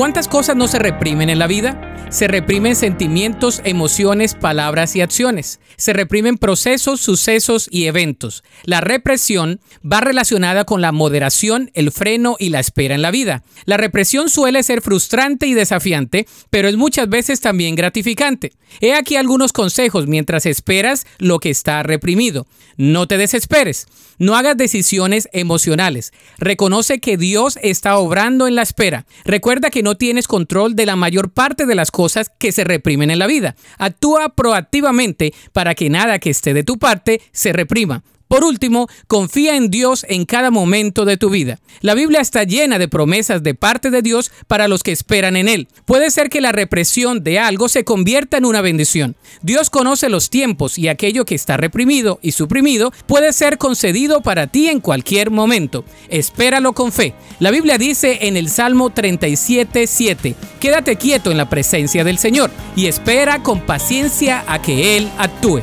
¿Cuántas cosas no se reprimen en la vida? Se reprimen sentimientos, emociones, palabras y acciones. Se reprimen procesos, sucesos y eventos. La represión va relacionada con la moderación, el freno y la espera en la vida. La represión suele ser frustrante y desafiante, pero es muchas veces también gratificante. He aquí algunos consejos mientras esperas lo que está reprimido. No te desesperes. No hagas decisiones emocionales. Reconoce que Dios está obrando en la espera. Recuerda que no tienes control de la mayor parte de las cosas que se reprimen en la vida. Actúa proactivamente para que nada que esté de tu parte se reprima. Por último, confía en Dios en cada momento de tu vida. La Biblia está llena de promesas de parte de Dios para los que esperan en Él. Puede ser que la represión de algo se convierta en una bendición. Dios conoce los tiempos y aquello que está reprimido y suprimido puede ser concedido para ti en cualquier momento. Espéralo con fe. La Biblia dice en el Salmo 37.7, quédate quieto en la presencia del Señor y espera con paciencia a que Él actúe.